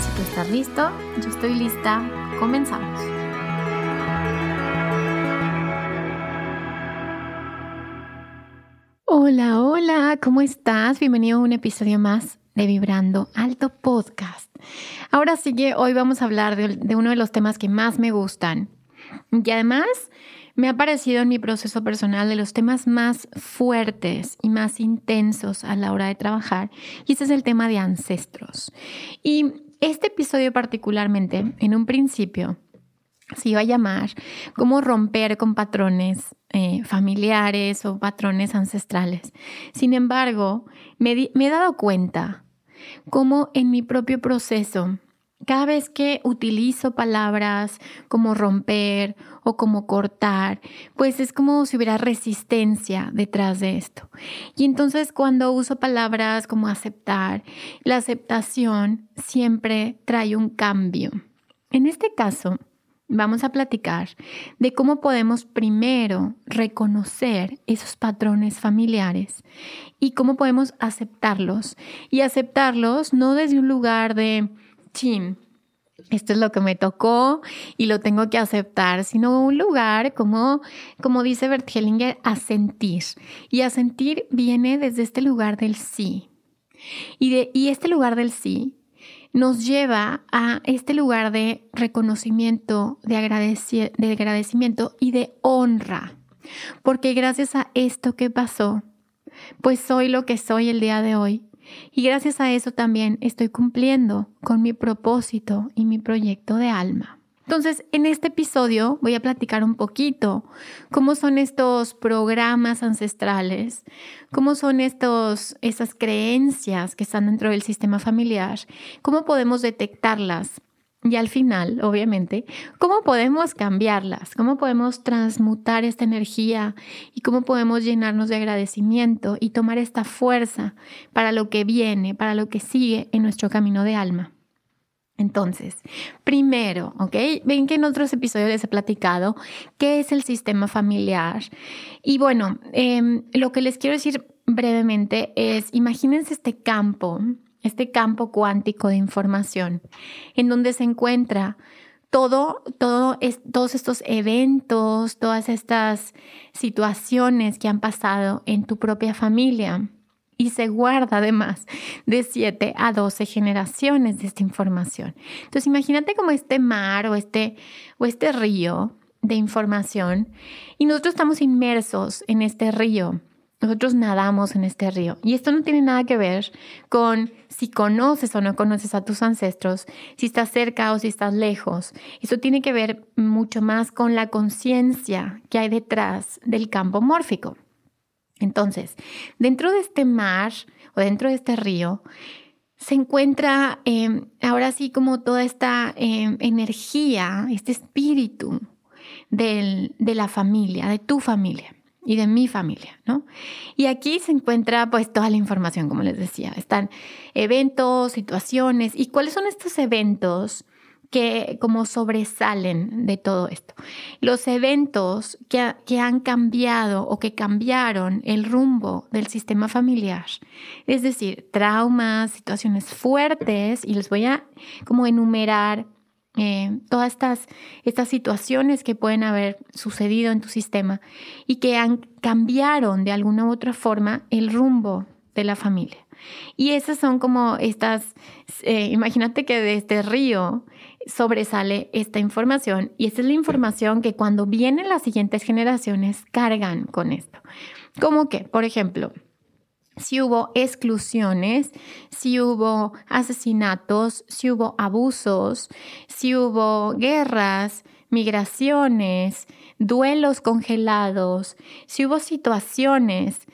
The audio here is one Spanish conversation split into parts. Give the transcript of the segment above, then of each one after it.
Si tú estás listo, yo estoy lista. Comenzamos. Hola, hola, ¿cómo estás? Bienvenido a un episodio más de Vibrando Alto Podcast. Ahora sí que hoy vamos a hablar de, de uno de los temas que más me gustan y además me ha parecido en mi proceso personal de los temas más fuertes y más intensos a la hora de trabajar y ese es el tema de ancestros. Y este episodio particularmente, en un principio, se iba a llamar cómo romper con patrones eh, familiares o patrones ancestrales. Sin embargo, me, me he dado cuenta cómo en mi propio proceso cada vez que utilizo palabras como romper o como cortar, pues es como si hubiera resistencia detrás de esto. Y entonces cuando uso palabras como aceptar, la aceptación siempre trae un cambio. En este caso, vamos a platicar de cómo podemos primero reconocer esos patrones familiares y cómo podemos aceptarlos. Y aceptarlos no desde un lugar de esto es lo que me tocó y lo tengo que aceptar, sino un lugar como, como dice Bert Hellinger, a sentir. Y a sentir viene desde este lugar del sí. Y, de, y este lugar del sí nos lleva a este lugar de reconocimiento, de, de agradecimiento y de honra. Porque gracias a esto que pasó, pues soy lo que soy el día de hoy y gracias a eso también estoy cumpliendo con mi propósito y mi proyecto de alma. Entonces, en este episodio voy a platicar un poquito cómo son estos programas ancestrales, cómo son estos, esas creencias que están dentro del sistema familiar, cómo podemos detectarlas y al final, obviamente, ¿cómo podemos cambiarlas? ¿Cómo podemos transmutar esta energía? ¿Y cómo podemos llenarnos de agradecimiento y tomar esta fuerza para lo que viene, para lo que sigue en nuestro camino de alma? Entonces, primero, ¿ok? Ven que en otros episodios les he platicado qué es el sistema familiar. Y bueno, em, lo que les quiero decir brevemente es, imagínense este campo este campo cuántico de información, en donde se encuentra todo, todo todos estos eventos, todas estas situaciones que han pasado en tu propia familia. Y se guarda además de 7 a 12 generaciones de esta información. Entonces imagínate como este mar o este, o este río de información y nosotros estamos inmersos en este río nosotros nadamos en este río. Y esto no tiene nada que ver con si conoces o no conoces a tus ancestros, si estás cerca o si estás lejos. Esto tiene que ver mucho más con la conciencia que hay detrás del campo mórfico. Entonces, dentro de este mar o dentro de este río, se encuentra em, ahora sí como toda esta em, energía, este espíritu de la familia, de tu familia y de mi familia, ¿no? Y aquí se encuentra pues toda la información, como les decía. Están eventos, situaciones y cuáles son estos eventos que como sobresalen de todo esto. Los eventos que, que, han cambiado o que cambiaron el rumbo del sistema familiar, es decir, traumas, situaciones fuertes, y les voy a como enumerar eh, todas estas, estas situaciones que pueden haber sucedido en tu sistema y que han, cambiaron de alguna u otra forma el rumbo de la familia. Y esas son como estas, eh, imagínate que de este río sobresale esta información y esta es la información que cuando vienen las siguientes generaciones cargan con esto. Como que, por ejemplo, si hubo exclusiones, si hubo asesinatos, si hubo abusos, si hubo guerras, migraciones, duelos congelados, si hubo situaciones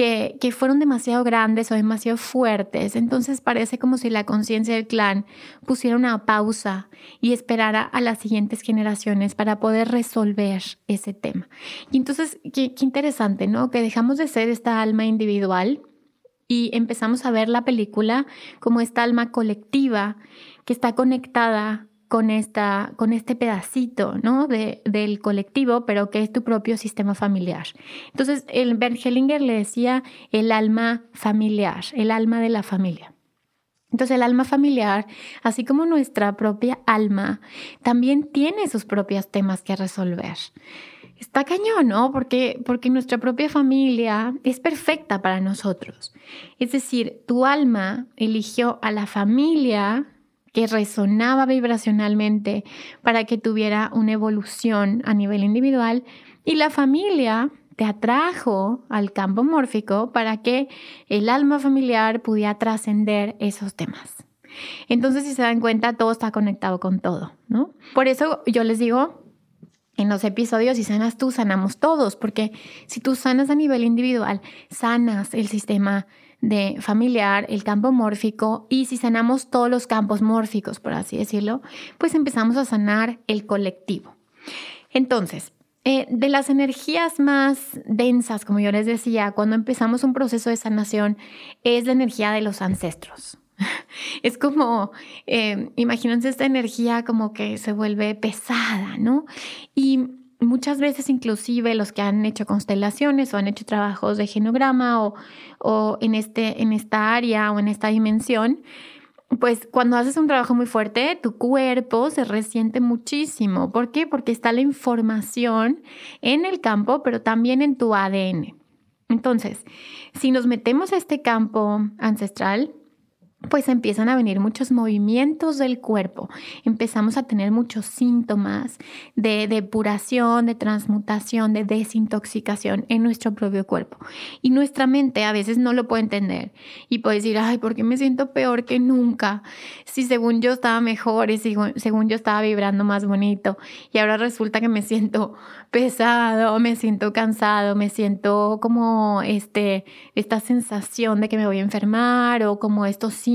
que, fueron demasiado grandes o demasiado fuertes, entonces parece como si la conciencia del clan pusiera una pausa y esperara a las siguientes generaciones para poder resolver ese tema. Y entonces, qué, qué interesante, ¿no? Que dejamos de ser esta alma individual y empezamos a ver la película como esta alma colectiva que está conectada con, esta, con este pedacito ¿no? de, del colectivo, pero que es tu propio sistema familiar. Entonces, el Bert Hellinger le decía el alma familiar, el alma de la familia. Entonces el alma familiar, así como nuestra propia alma, también tiene sus propios temas que resolver. Está cañón, ¿no? Porque, porque nuestra propia familia es perfecta para nosotros. Es decir, tu alma eligió a la familia que resonaba vibracionalmente para que tuviera una evolución a nivel individual y la familia te atrajo al campo mórfico para que el alma familiar pudiera trascender esos temas. Entonces, si se dan cuenta, todo está conectado con todo, ¿no? Por eso yo les digo, en los episodios, si sanas tú, sanamos todos, porque si tú sanas a nivel individual, sanas el sistema de familiar, el campo mórfico, y si sanamos todos los campos mórficos, por así decirlo, pues empezamos a sanar el colectivo. Entonces, eh, de las energías más densas, como yo les decía, cuando empezamos un proceso de sanación, es la energía de los ancestros. Es como, eh, imagínense esta energía como que se vuelve pesada, ¿no? Y muchas veces inclusive los que han hecho constelaciones o han hecho trabajos de genograma o, o en, este, en esta área o en esta dimensión, pues cuando haces un trabajo muy fuerte, tu cuerpo se resiente muchísimo. ¿Por qué? Porque está la información en el campo, pero también en tu ADN. Entonces, si nos metemos a este campo ancestral, pues empiezan a venir muchos movimientos del cuerpo, empezamos a tener muchos síntomas de depuración, de transmutación, de desintoxicación en nuestro propio cuerpo. Y nuestra mente a veces no lo puede entender y puede decir, ay, ¿por qué me siento peor que nunca? Si según yo estaba mejor y según yo estaba vibrando más bonito y ahora resulta que me siento pesado, me siento cansado, me siento como este, esta sensación de que me voy a enfermar o como estos síntomas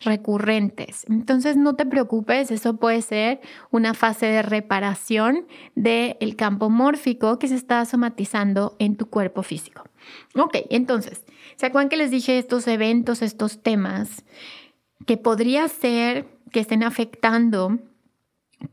recurrentes. Entonces no te preocupes, eso puede ser una fase de reparación del campo mórfico que se está somatizando en tu cuerpo físico. Ok, entonces, ¿se acuerdan que les dije estos eventos, estos temas que podría ser que estén afectando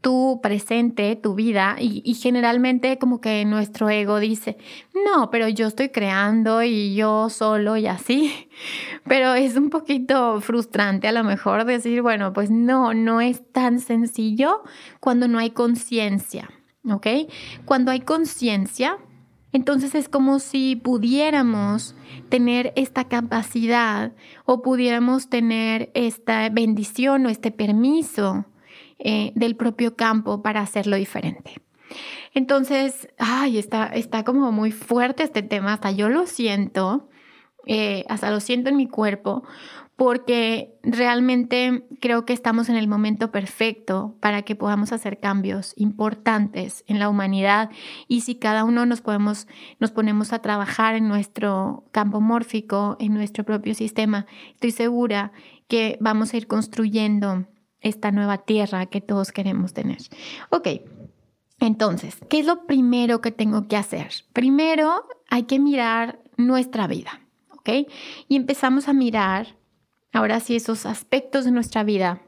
tu presente, tu vida, y, generalmente como que nuestro ego dice, no, pero yo estoy creando y yo solo y así, pero es un poquito frustrante a lo mejor decir, bueno, pues no, no es tan sencillo cuando no hay conciencia, ¿ok? Cuando hay conciencia, entonces es como si pudiéramos tener esta capacidad o pudiéramos tener esta bendición o este permiso eh, del propio campo para hacerlo diferente. Entonces, ay, está, está como muy fuerte este tema, hasta yo lo siento, eh, hasta lo siento en mi cuerpo, porque realmente creo que estamos en el momento perfecto para que podamos hacer cambios importantes en la humanidad y si cada uno nos podemos nos ponemos a trabajar en nuestro campo mórfico, en nuestro propio sistema, estoy segura que vamos a ir construyendo esta nueva tierra que todos queremos tener. Ok, entonces, ¿qué es lo primero que tengo que hacer? Primero hay que mirar nuestra vida, ¿ok? Y empezamos a mirar ahora sí esos aspectos de nuestra vida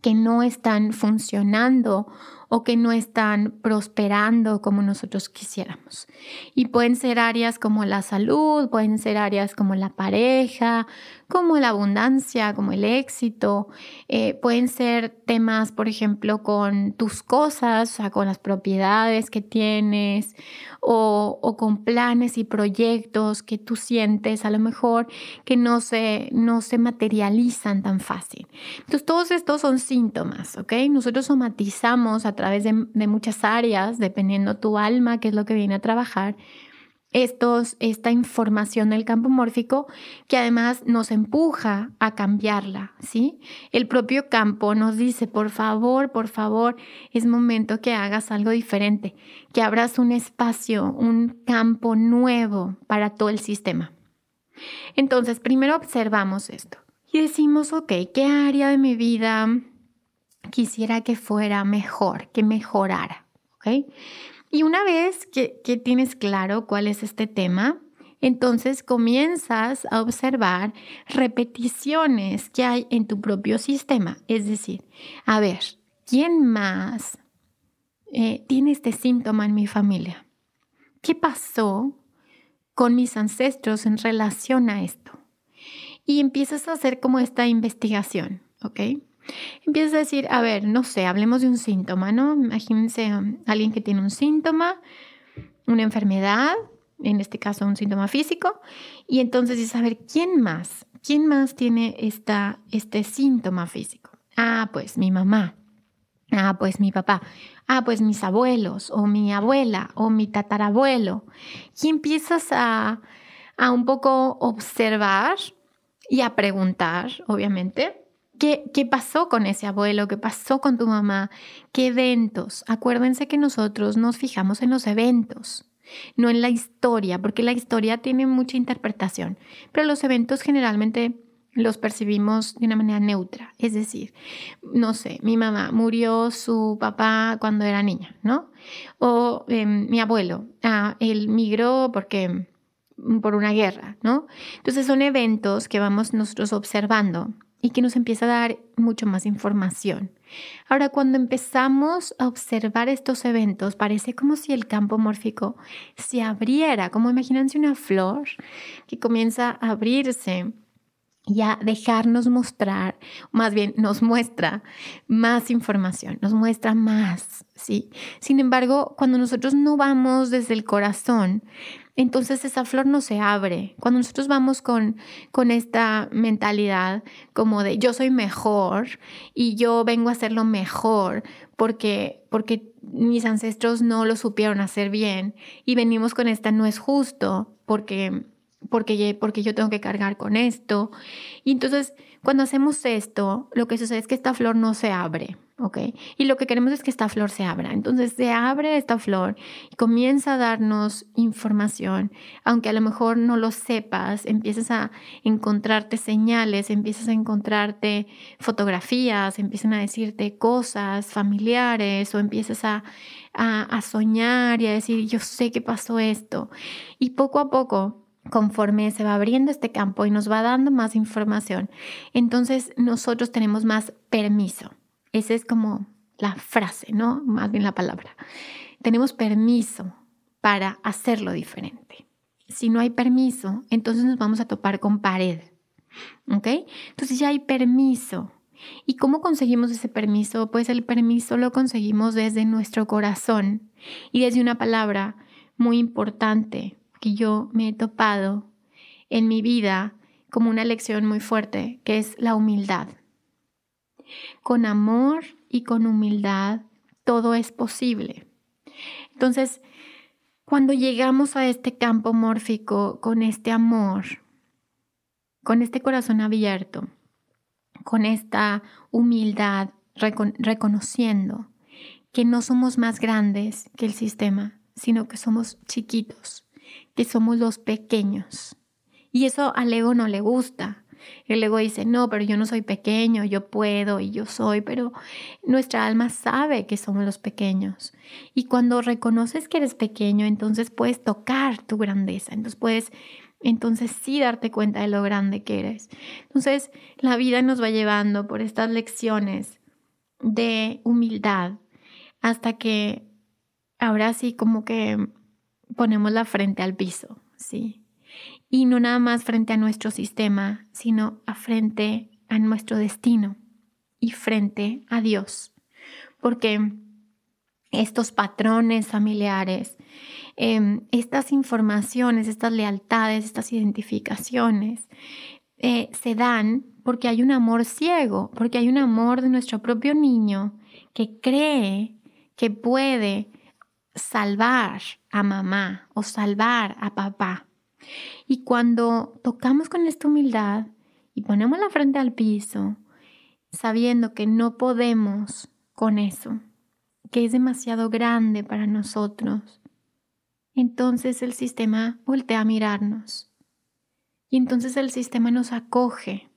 que no están funcionando o que no están prosperando como nosotros quisiéramos. Y pueden ser áreas como la salud, pueden ser áreas como la pareja, como la abundancia, como el éxito. Eh, pueden ser temas, por ejemplo, con tus cosas, o sea, con las propiedades que tienes o, o, con planes y proyectos que tú sientes a lo mejor que no se, no se materializan tan fácil. Entonces, todos estos son síntomas, ¿ok? Nosotros somatizamos a través de, de muchas áreas, dependiendo tu alma, qué es lo que viene a trabajar estos, esta información del campo mórfico que además nos empuja a cambiarla, ¿sí? El propio campo nos dice, por favor, por favor, es momento que hagas algo diferente, que abras un espacio, un campo nuevo para todo el sistema. Entonces, primero observamos esto y decimos, ok, ¿qué área de mi vida quisiera que fuera mejor, que mejorara? Y una vez que, tienes claro cuál es este tema, entonces comienzas a observar repeticiones que hay en tu propio sistema. Es decir, a ver, ¿quién más eh, tiene este síntoma en mi familia? ¿Qué pasó con mis ancestros en relación a esto? Y empiezas a hacer como esta investigación, ¿ok? Empiezas a decir, a ver, no sé, hablemos de un síntoma, ¿no? Imagínense um, alguien que tiene un síntoma, una enfermedad, en este caso un síntoma físico, y entonces a ver, ¿quién más? ¿Quién más tiene esta, este síntoma físico? Ah, pues mi mamá. Ah, pues mi papá. Ah, pues mis abuelos o mi abuela o mi tatarabuelo. Y empiezas a, a un poco observar y a preguntar, obviamente, ¿Qué, pasó con ese abuelo? ¿Qué pasó con tu mamá? ¿Qué eventos? Acuérdense que nosotros nos fijamos en los eventos, no en la historia, porque la historia tiene mucha interpretación, pero los eventos generalmente los percibimos de una manera neutra. Es decir, no sé, mi mamá murió su papá cuando era niña, ¿no? O em, mi abuelo, ah, él migró porque por una guerra, ¿no? Entonces son eventos que vamos nosotros observando y que nos empieza a dar mucho más información. Ahora, cuando empezamos a observar estos eventos, parece como si el campo mórfico se abriera, como imagínense una flor que comienza a abrirse y a dejarnos mostrar, más bien nos muestra más información, nos muestra más, ¿sí? Sin embargo, cuando nosotros no vamos desde el corazón, entonces esa flor no se abre. Cuando nosotros vamos con, con esta mentalidad como de yo soy mejor y yo vengo a hacerlo mejor porque, porque mis ancestros no lo supieron hacer bien y venimos con esta no es justo porque, porque, porque yo tengo que cargar con esto. Y entonces cuando hacemos esto, lo que sucede es que esta flor no se abre. ¿Ok? Y lo que queremos es que esta flor se abra. Entonces se abre esta flor y comienza a darnos información, aunque a lo mejor no lo sepas, empiezas a encontrarte señales, empiezas a encontrarte fotografías, empiezan a decirte cosas familiares o empiezas a, a, a soñar y a decir, yo sé que pasó esto. Y poco a poco conforme se va abriendo este campo y nos va dando más información, entonces nosotros tenemos más permiso. Esa es como la frase, ¿no? Más bien la palabra. Tenemos permiso para hacerlo diferente. Si no hay permiso, entonces nos vamos a topar con pared. ¿Ok? Entonces ya hay permiso. ¿Y cómo conseguimos ese permiso? Pues el permiso lo conseguimos desde nuestro corazón y desde una palabra muy importante que yo me he topado en mi vida como una lección muy fuerte, que es la humildad. Con amor y con humildad todo es posible. Entonces, cuando llegamos a este campo mórfico con este amor, con este corazón abierto, con esta humildad, reconociendo que no somos más grandes que el sistema, sino que somos chiquitos, que somos los pequeños. Y eso al ego no le gusta, el ego dice, no, pero yo no soy pequeño, yo puedo y yo soy, pero nuestra alma sabe que somos los pequeños. Y cuando reconoces que eres pequeño, entonces puedes tocar tu grandeza, entonces puedes, entonces sí darte cuenta de lo grande que eres. Entonces la vida nos va llevando por estas lecciones de humildad hasta que ahora sí como que ponemos la frente al piso, ¿sí? Y no nada más frente a nuestro sistema, sino frente a nuestro destino y frente a Dios. Porque estos patrones familiares, em, estas informaciones, estas lealtades, estas identificaciones, eh, se dan porque hay un amor ciego, porque hay un amor de nuestro propio niño que cree que puede salvar a mamá o salvar a papá. Y cuando tocamos con esta humildad y ponemos la frente al piso, sabiendo que no podemos con eso, que es demasiado grande para nosotros, entonces el sistema voltea a mirarnos. Y entonces el sistema nos acoge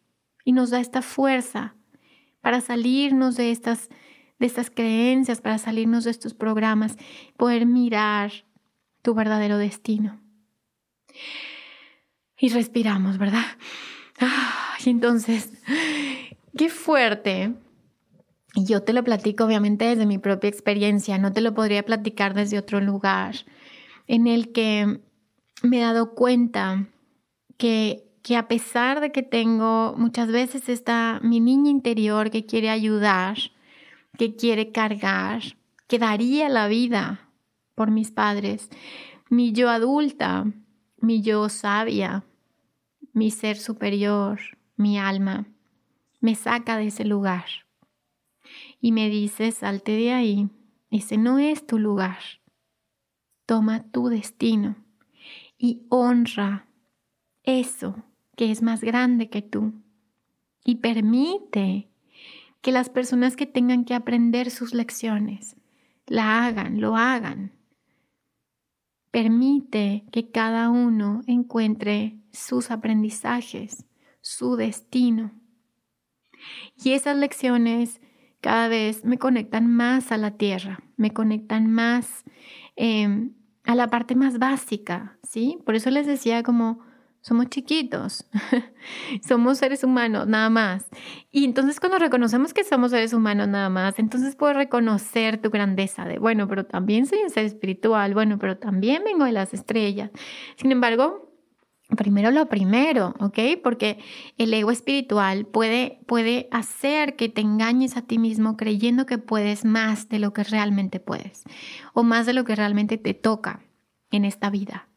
y nos da esta fuerza para salirnos de estas, de estas creencias, para salirnos de estos programas, poder mirar tu verdadero destino. Y respiramos, ¿verdad? y entonces, qué fuerte. Y yo te lo platico obviamente desde mi propia experiencia, no te lo podría platicar desde otro lugar en el que me he dado cuenta que que a pesar de que tengo muchas veces está mi niña interior que quiere ayudar, que quiere cargar, que daría la vida por mis padres, mi yo adulta, mi yo sabia, mi ser superior, mi alma, me saca de ese lugar y me dice, salte de ahí, ese no es tu lugar, toma tu destino y honra eso que es más grande que tú. Y permite que las personas que tengan que aprender sus lecciones la hagan, lo hagan. Permite que cada uno encuentre sus aprendizajes, su destino. Y esas lecciones cada vez me conectan más a la tierra, me conectan más em, a la parte más básica, ¿sí? Por eso les decía como somos chiquitos, somos seres humanos nada más. Y entonces cuando reconocemos que somos seres humanos nada más, entonces puedo reconocer tu grandeza de, bueno, pero también soy un ser espiritual, bueno, pero también vengo de las estrellas. Sin embargo, primero lo primero, ¿ok? Porque el ego espiritual puede, puede hacer que te engañes a ti mismo creyendo que puedes más de lo que realmente puedes o más de lo que realmente te toca en esta vida.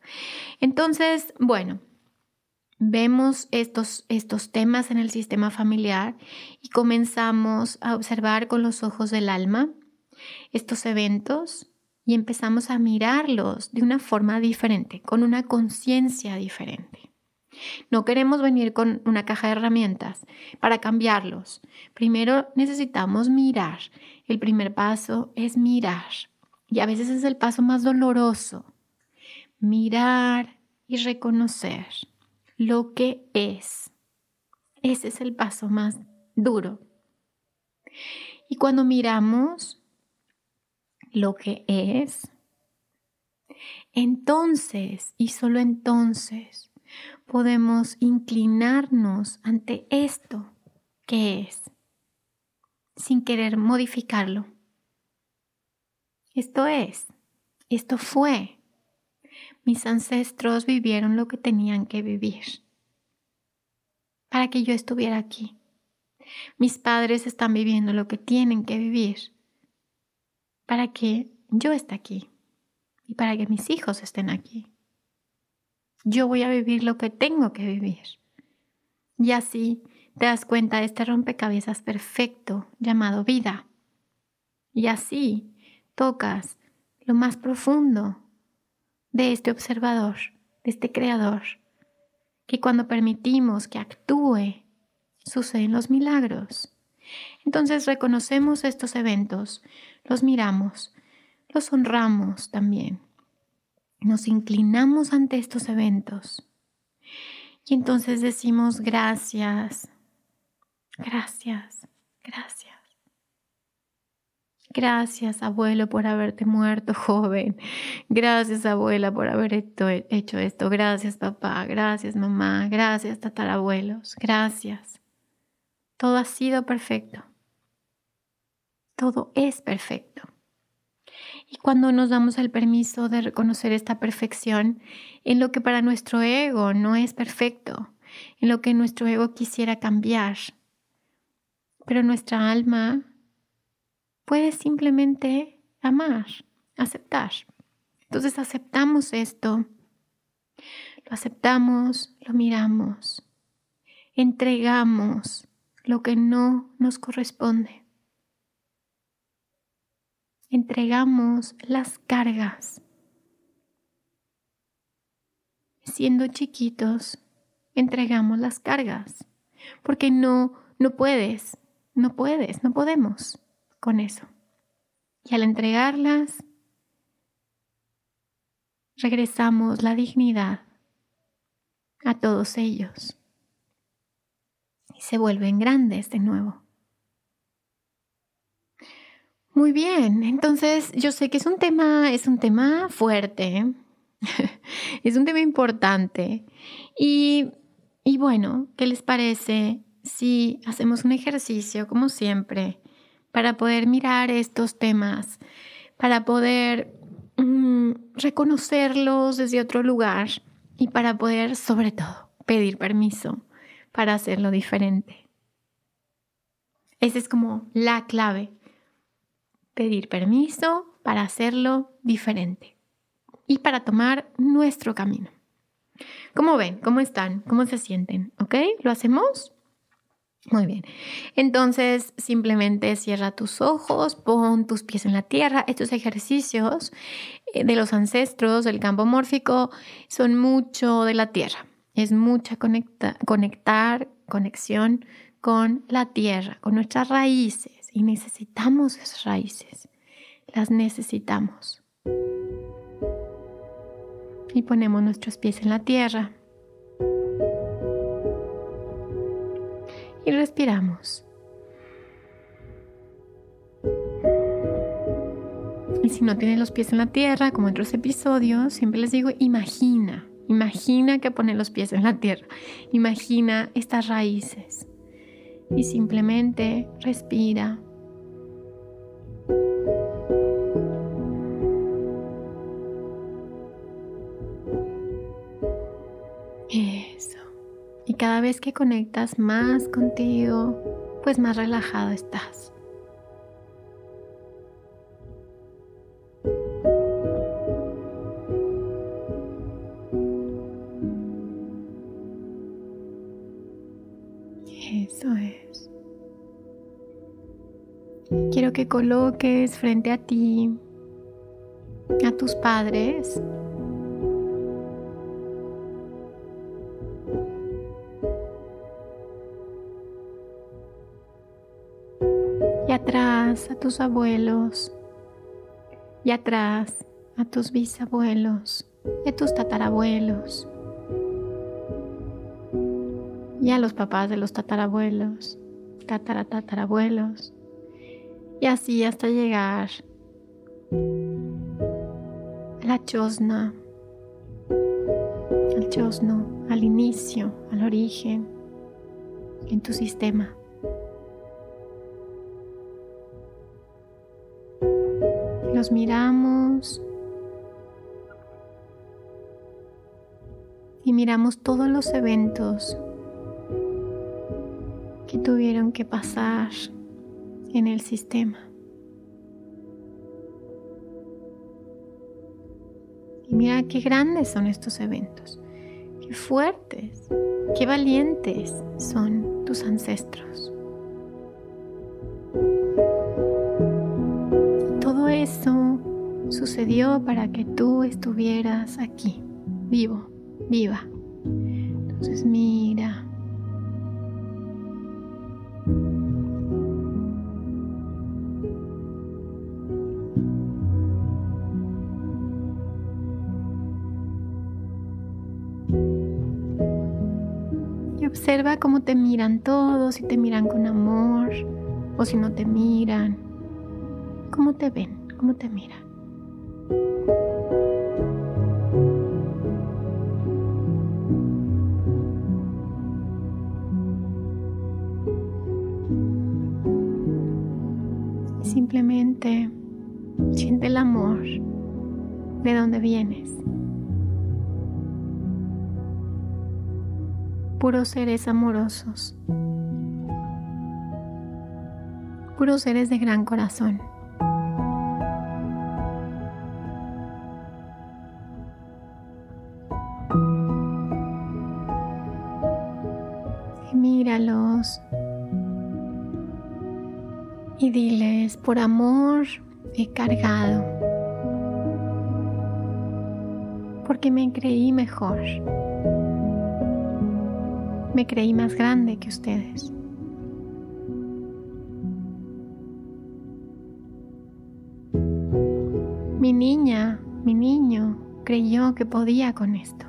Entonces, bueno, vemos estos, estos temas en el sistema familiar y comenzamos a observar con los ojos del alma estos eventos y empezamos a mirarlos de una forma diferente, con una conciencia diferente. No queremos venir con una caja de herramientas para cambiarlos. Primero necesitamos mirar. El primer paso es mirar. Y a veces es el paso más doloroso. Mirar y reconocer lo que es. Ese es el paso más duro. Y cuando miramos lo que es, entonces y solo entonces podemos inclinarnos ante esto que es, sin querer modificarlo. Esto es, esto fue, mis ancestros vivieron lo que tenían que vivir para que yo estuviera aquí. Mis padres están viviendo lo que tienen que vivir para que yo esté aquí y para que mis hijos estén aquí. Yo voy a vivir lo que tengo que vivir. Y así te das cuenta de este rompecabezas perfecto llamado vida. Y así tocas lo más profundo de este observador, de este creador, que cuando permitimos que actúe, suceden los milagros. Entonces reconocemos estos eventos, los miramos, los honramos también. Nos inclinamos ante estos eventos. Y entonces decimos gracias, gracias. Gracias, abuelo, por haberte muerto joven. Gracias, abuela, por haber hecho esto. Gracias, papá. Gracias, mamá. Gracias, tatarabuelos. Gracias. Todo ha sido perfecto. Todo es perfecto. Y cuando nos damos el permiso de reconocer esta perfección en lo que para nuestro ego no es perfecto, en lo que nuestro ego quisiera cambiar, pero nuestra alma puede simplemente amar, aceptar. Entonces aceptamos esto, lo aceptamos, lo miramos, entregamos lo que no nos corresponde. Entregamos las cargas. Siendo chiquitos, entregamos las cargas, porque no, no puedes, no puedes, no podemos con eso. Y al entregarlas, regresamos la dignidad a todos ellos y se vuelven grandes de nuevo. Muy bien, entonces yo sé que es un tema, es un tema fuerte, es un tema importante y, y bueno, ¿qué les parece si hacemos un ejercicio como siempre para poder mirar estos temas, para poder mm, reconocerlos desde otro lugar y para poder, sobre todo, pedir permiso para hacerlo diferente. Esa es como la clave. Pedir permiso para hacerlo diferente y para tomar nuestro camino. ¿Cómo ven? ¿Cómo están? ¿Cómo se sienten? ¿Ok? ¿Lo hacemos? Muy bien. Entonces, simplemente cierra tus ojos, pon tus pies en la tierra. Estos ejercicios eh, de los ancestros del campo mórfico son mucho de la tierra. Es mucha conectar, conexión con la tierra, con nuestras raíces. Y necesitamos esas raíces. Las necesitamos. Y ponemos nuestros pies en la tierra. Y respiramos. Y si no tienes los pies en la tierra, como en otros episodios, siempre les digo, imagina, imagina que pones los pies en la tierra, imagina estas raíces y simplemente respira. Cada vez que conectas más contigo, pues más relajado estás. Eso es. Quiero que coloques frente a ti a tus padres tus abuelos y atrás a tus bisabuelos y a tus tatarabuelos y a los papás de los tatarabuelos, tataratatarabuelos y así hasta llegar a la chosna, al chosno, al inicio, al origen en tu sistema. Miramos y miramos todos los eventos que tuvieron que pasar en el sistema. Y mira qué grandes son estos eventos, qué fuertes, qué valientes son tus ancestros. Sucedió para que tú estuvieras aquí, vivo, viva. Entonces mira. Y observa cómo te miran todos, si te miran con amor o si no te miran. ¿Cómo te ven? ¿Cómo te miran? Simplemente siente el amor de donde vienes. Puros seres amorosos. Puros seres de gran corazón. Y diles, por amor he cargado, porque me creí mejor, me creí más grande que ustedes. Mi niña, mi niño creyó que podía con esto.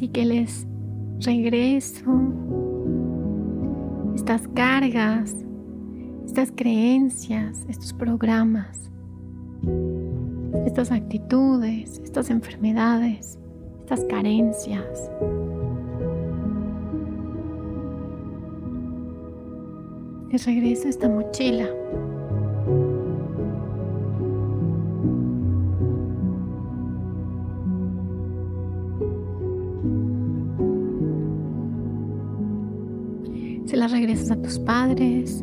Así que les regreso estas cargas, estas creencias, estos programas, estas actitudes, estas enfermedades, estas carencias. Les regreso esta mochila las regresas a tus padres.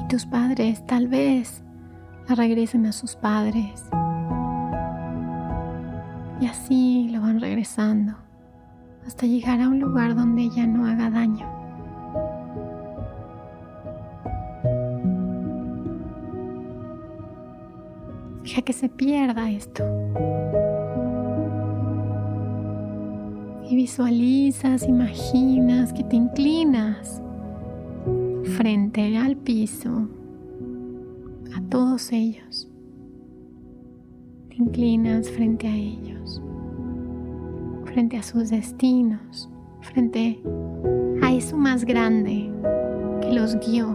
Y tus padres tal vez la regresen a sus padres. Y así lo van regresando hasta llegar a un lugar donde ella no haga daño. Deja que se pierda esto. Y visualizas, imaginas que te inclinas frente al piso, a todos ellos. Te inclinas frente a ellos, frente a sus destinos, frente a eso más grande que los guió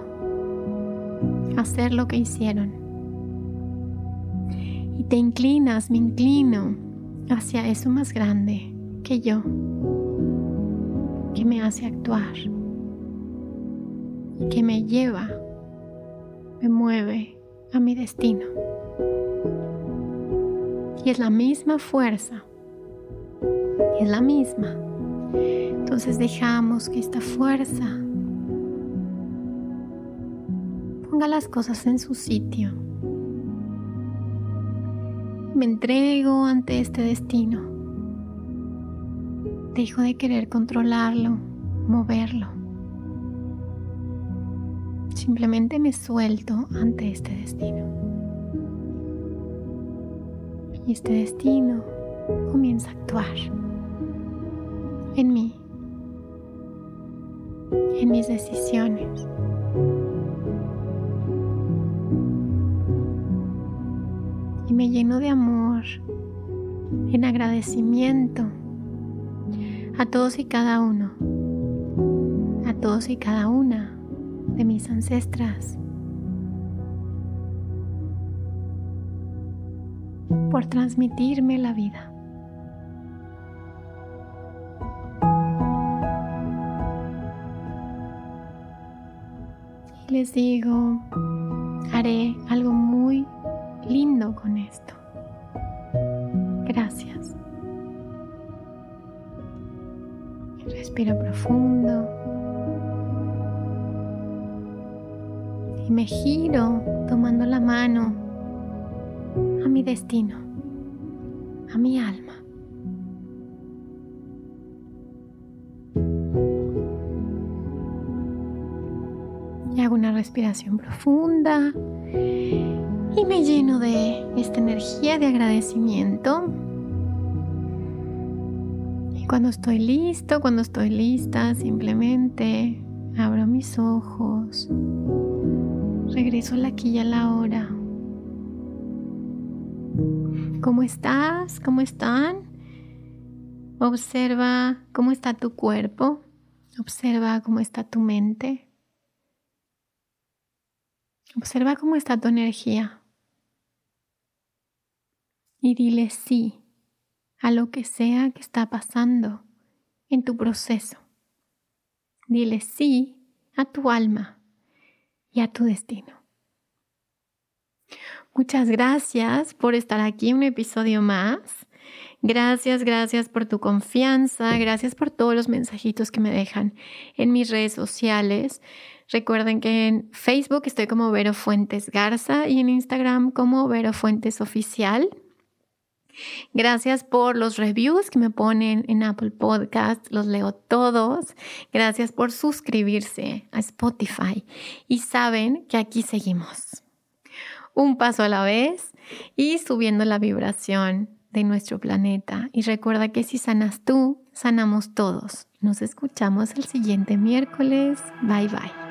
a hacer lo que hicieron y te inclinas, me inclino hacia eso más grande que yo, que me hace actuar que me lleva, me mueve a mi destino. Y es la misma fuerza, es la misma. Entonces dejamos que esta fuerza ponga las cosas en su sitio me entrego ante este destino. Dejo de querer controlarlo, moverlo. Simplemente me suelto ante este destino. Y este destino comienza a actuar en mí, en mis decisiones. Me lleno de amor, en agradecimiento a todos y cada uno, a todos y cada una de mis ancestras, por transmitirme la vida. Les digo, haré algo muy lindo con esto. Gracias. Respiro profundo. Y me giro tomando la mano a mi destino, a mi alma. Y hago una respiración profunda y me lleno de esta energía de agradecimiento. Y cuando estoy listo, cuando estoy lista, simplemente abro mis ojos, regreso la aquí a la hora. ¿Cómo estás? ¿Cómo están? Observa cómo está tu cuerpo, observa cómo está tu mente. Observa cómo está tu energía. Y dile sí a lo que sea que está pasando en tu proceso. Dile sí a tu alma y a tu destino. Muchas gracias por estar aquí un episodio más. Gracias, gracias por tu confianza, gracias por todos los mensajitos que me dejan en mis redes sociales. Recuerden que en Facebook estoy como Vero Fuentes Garza y en Instagram como Vero Fuentes Oficial. Gracias por los reviews que me ponen en Apple Podcast, los leo todos. Gracias por suscribirse a Spotify y saben que aquí seguimos. Un paso a la vez y subiendo la vibración de nuestro planeta. Y recuerda que si sanas tú, sanamos todos. Nos escuchamos el siguiente miércoles. Bye bye.